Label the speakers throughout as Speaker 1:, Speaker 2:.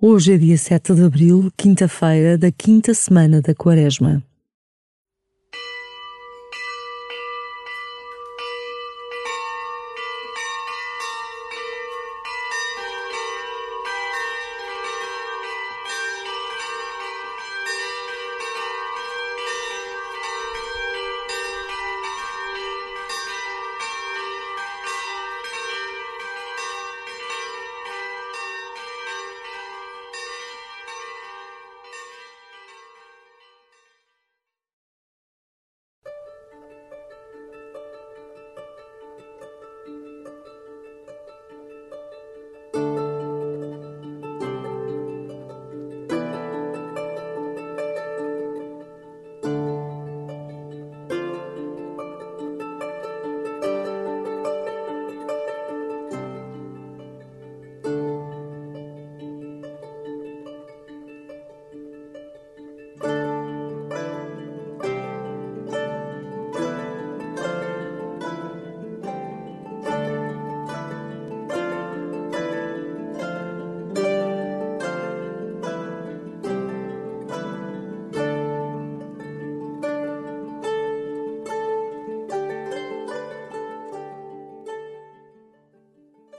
Speaker 1: Hoje é dia 7 de abril, quinta-feira da quinta semana da Quaresma.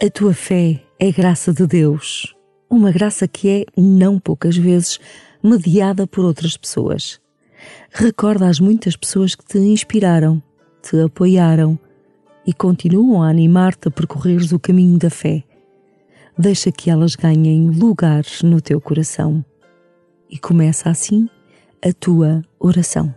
Speaker 1: A tua fé é graça de Deus, uma graça que é, não poucas vezes, mediada por outras pessoas. Recorda as muitas pessoas que te inspiraram, te apoiaram e continuam a animar-te a percorreres o caminho da fé. Deixa que elas ganhem lugares no teu coração. E começa assim a tua oração.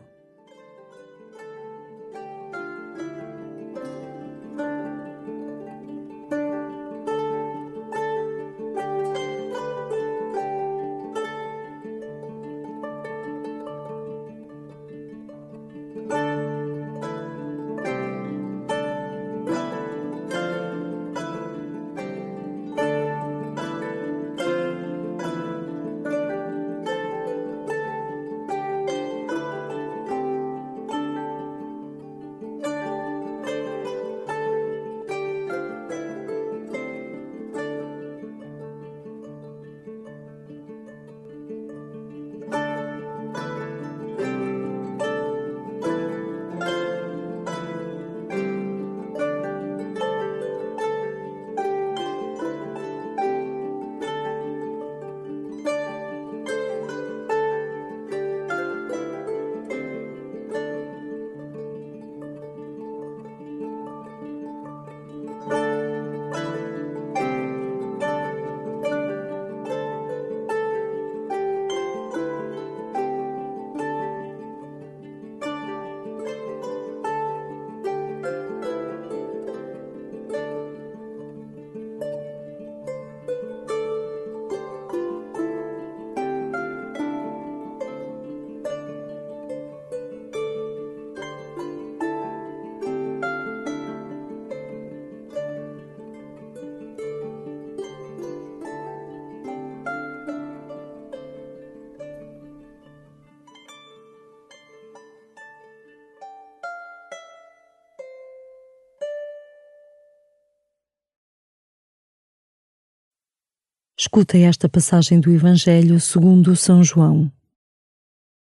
Speaker 1: Escuta esta passagem do Evangelho segundo São João.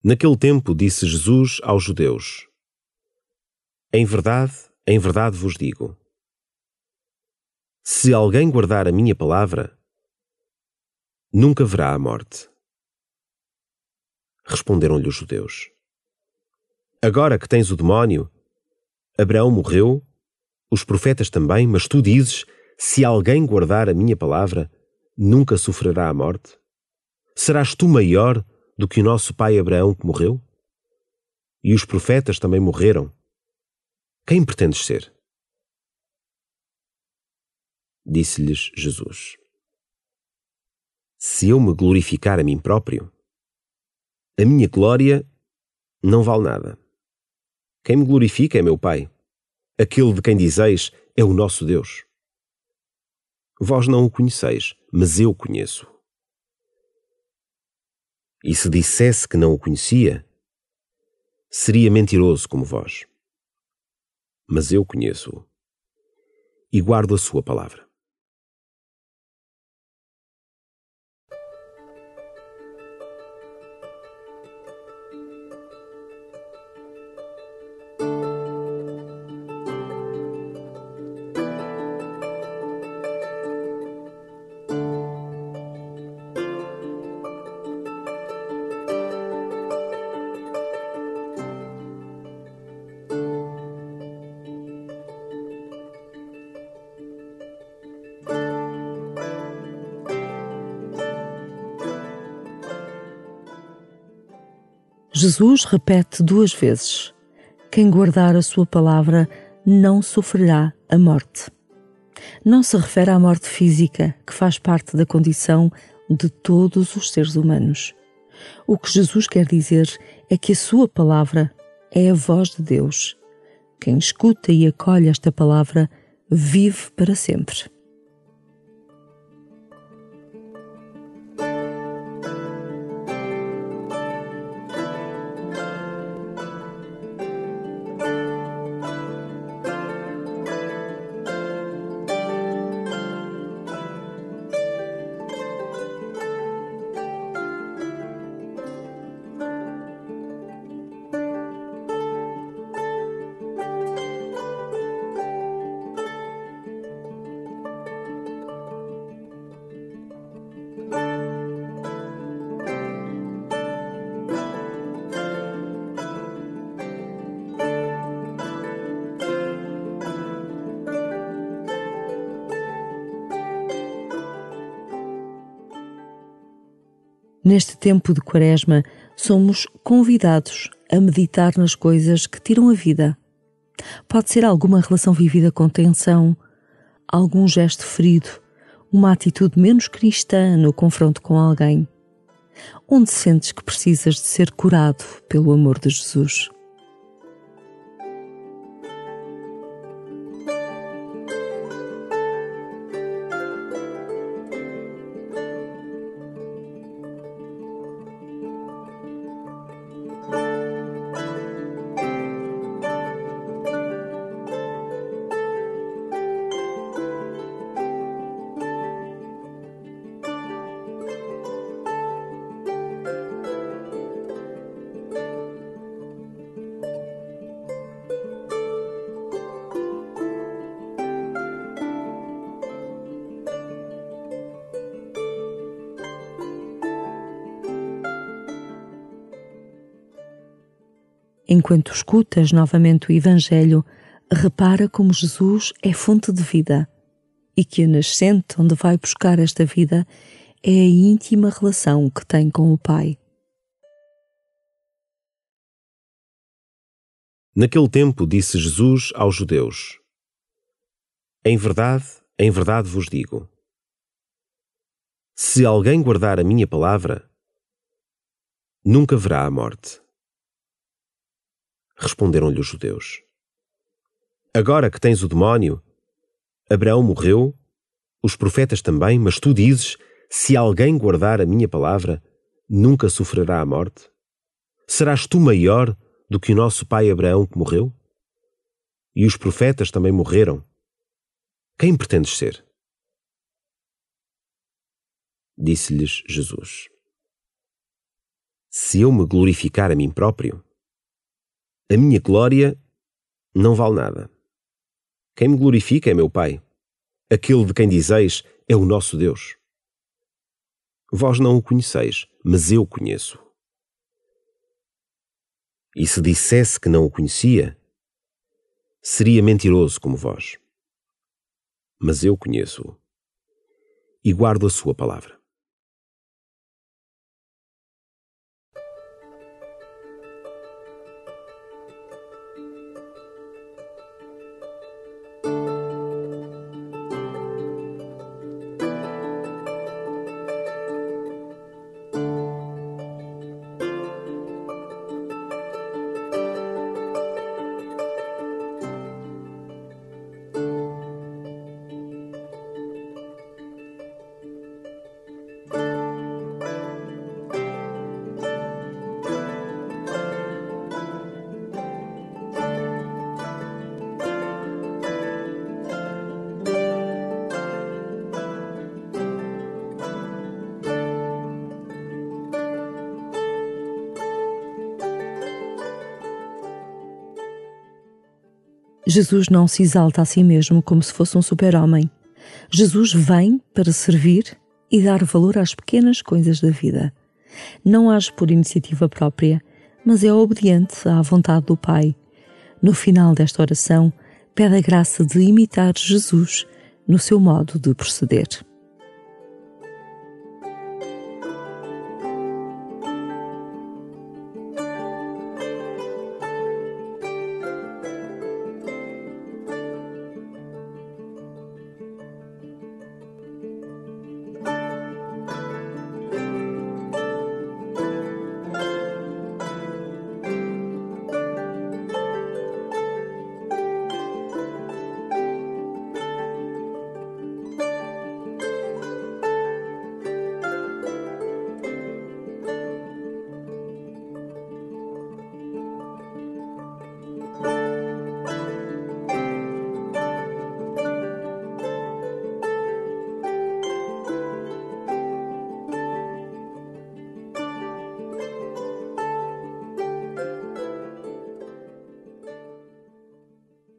Speaker 2: Naquele tempo disse Jesus aos judeus: Em verdade, em verdade vos digo: se alguém guardar a minha palavra, nunca verá a morte. Responderam-lhe os judeus: Agora que tens o demónio, Abraão morreu, os profetas também, mas tu dizes: se alguém guardar a minha palavra, nunca sofrerá a morte? Serás tu maior do que o nosso pai Abraão que morreu? E os profetas também morreram. Quem pretendes ser? Disse-lhes Jesus: Se eu me glorificar a mim próprio, a minha glória não vale nada. Quem me glorifica é meu Pai. Aquele de quem dizeis é o nosso Deus. Vós não o conheceis, mas eu conheço. E se dissesse que não o conhecia, seria mentiroso como vós. Mas eu conheço-o e guardo a sua palavra.
Speaker 1: Jesus repete duas vezes: Quem guardar a sua palavra não sofrerá a morte. Não se refere à morte física, que faz parte da condição de todos os seres humanos. O que Jesus quer dizer é que a sua palavra é a voz de Deus. Quem escuta e acolhe esta palavra vive para sempre. Neste tempo de Quaresma, somos convidados a meditar nas coisas que tiram a vida. Pode ser alguma relação vivida com tensão, algum gesto ferido, uma atitude menos cristã no confronto com alguém. Onde sentes que precisas de ser curado pelo amor de Jesus? Enquanto escutas novamente o Evangelho, repara como Jesus é fonte de vida e que a nascente onde vai buscar esta vida é a íntima relação que tem com o Pai.
Speaker 2: Naquele tempo disse Jesus aos judeus: Em verdade, em verdade vos digo: se alguém guardar a minha palavra, nunca verá a morte. Responderam-lhe os judeus. Agora que tens o demónio, Abraão morreu, os profetas também, mas tu dizes: se alguém guardar a minha palavra, nunca sofrerá a morte? Serás tu maior do que o nosso pai Abraão que morreu? E os profetas também morreram. Quem pretendes ser? Disse-lhes Jesus: Se eu me glorificar a mim próprio, a minha glória não vale nada. Quem me glorifica é meu Pai. Aquele de quem dizeis é o nosso Deus. Vós não o conheceis, mas eu conheço. E se dissesse que não o conhecia, seria mentiroso como vós. Mas eu conheço-o e guardo a sua palavra.
Speaker 1: Jesus não se exalta a si mesmo como se fosse um super-homem. Jesus vem para servir e dar valor às pequenas coisas da vida. Não age por iniciativa própria, mas é obediente à vontade do Pai. No final desta oração, pede a graça de imitar Jesus no seu modo de proceder.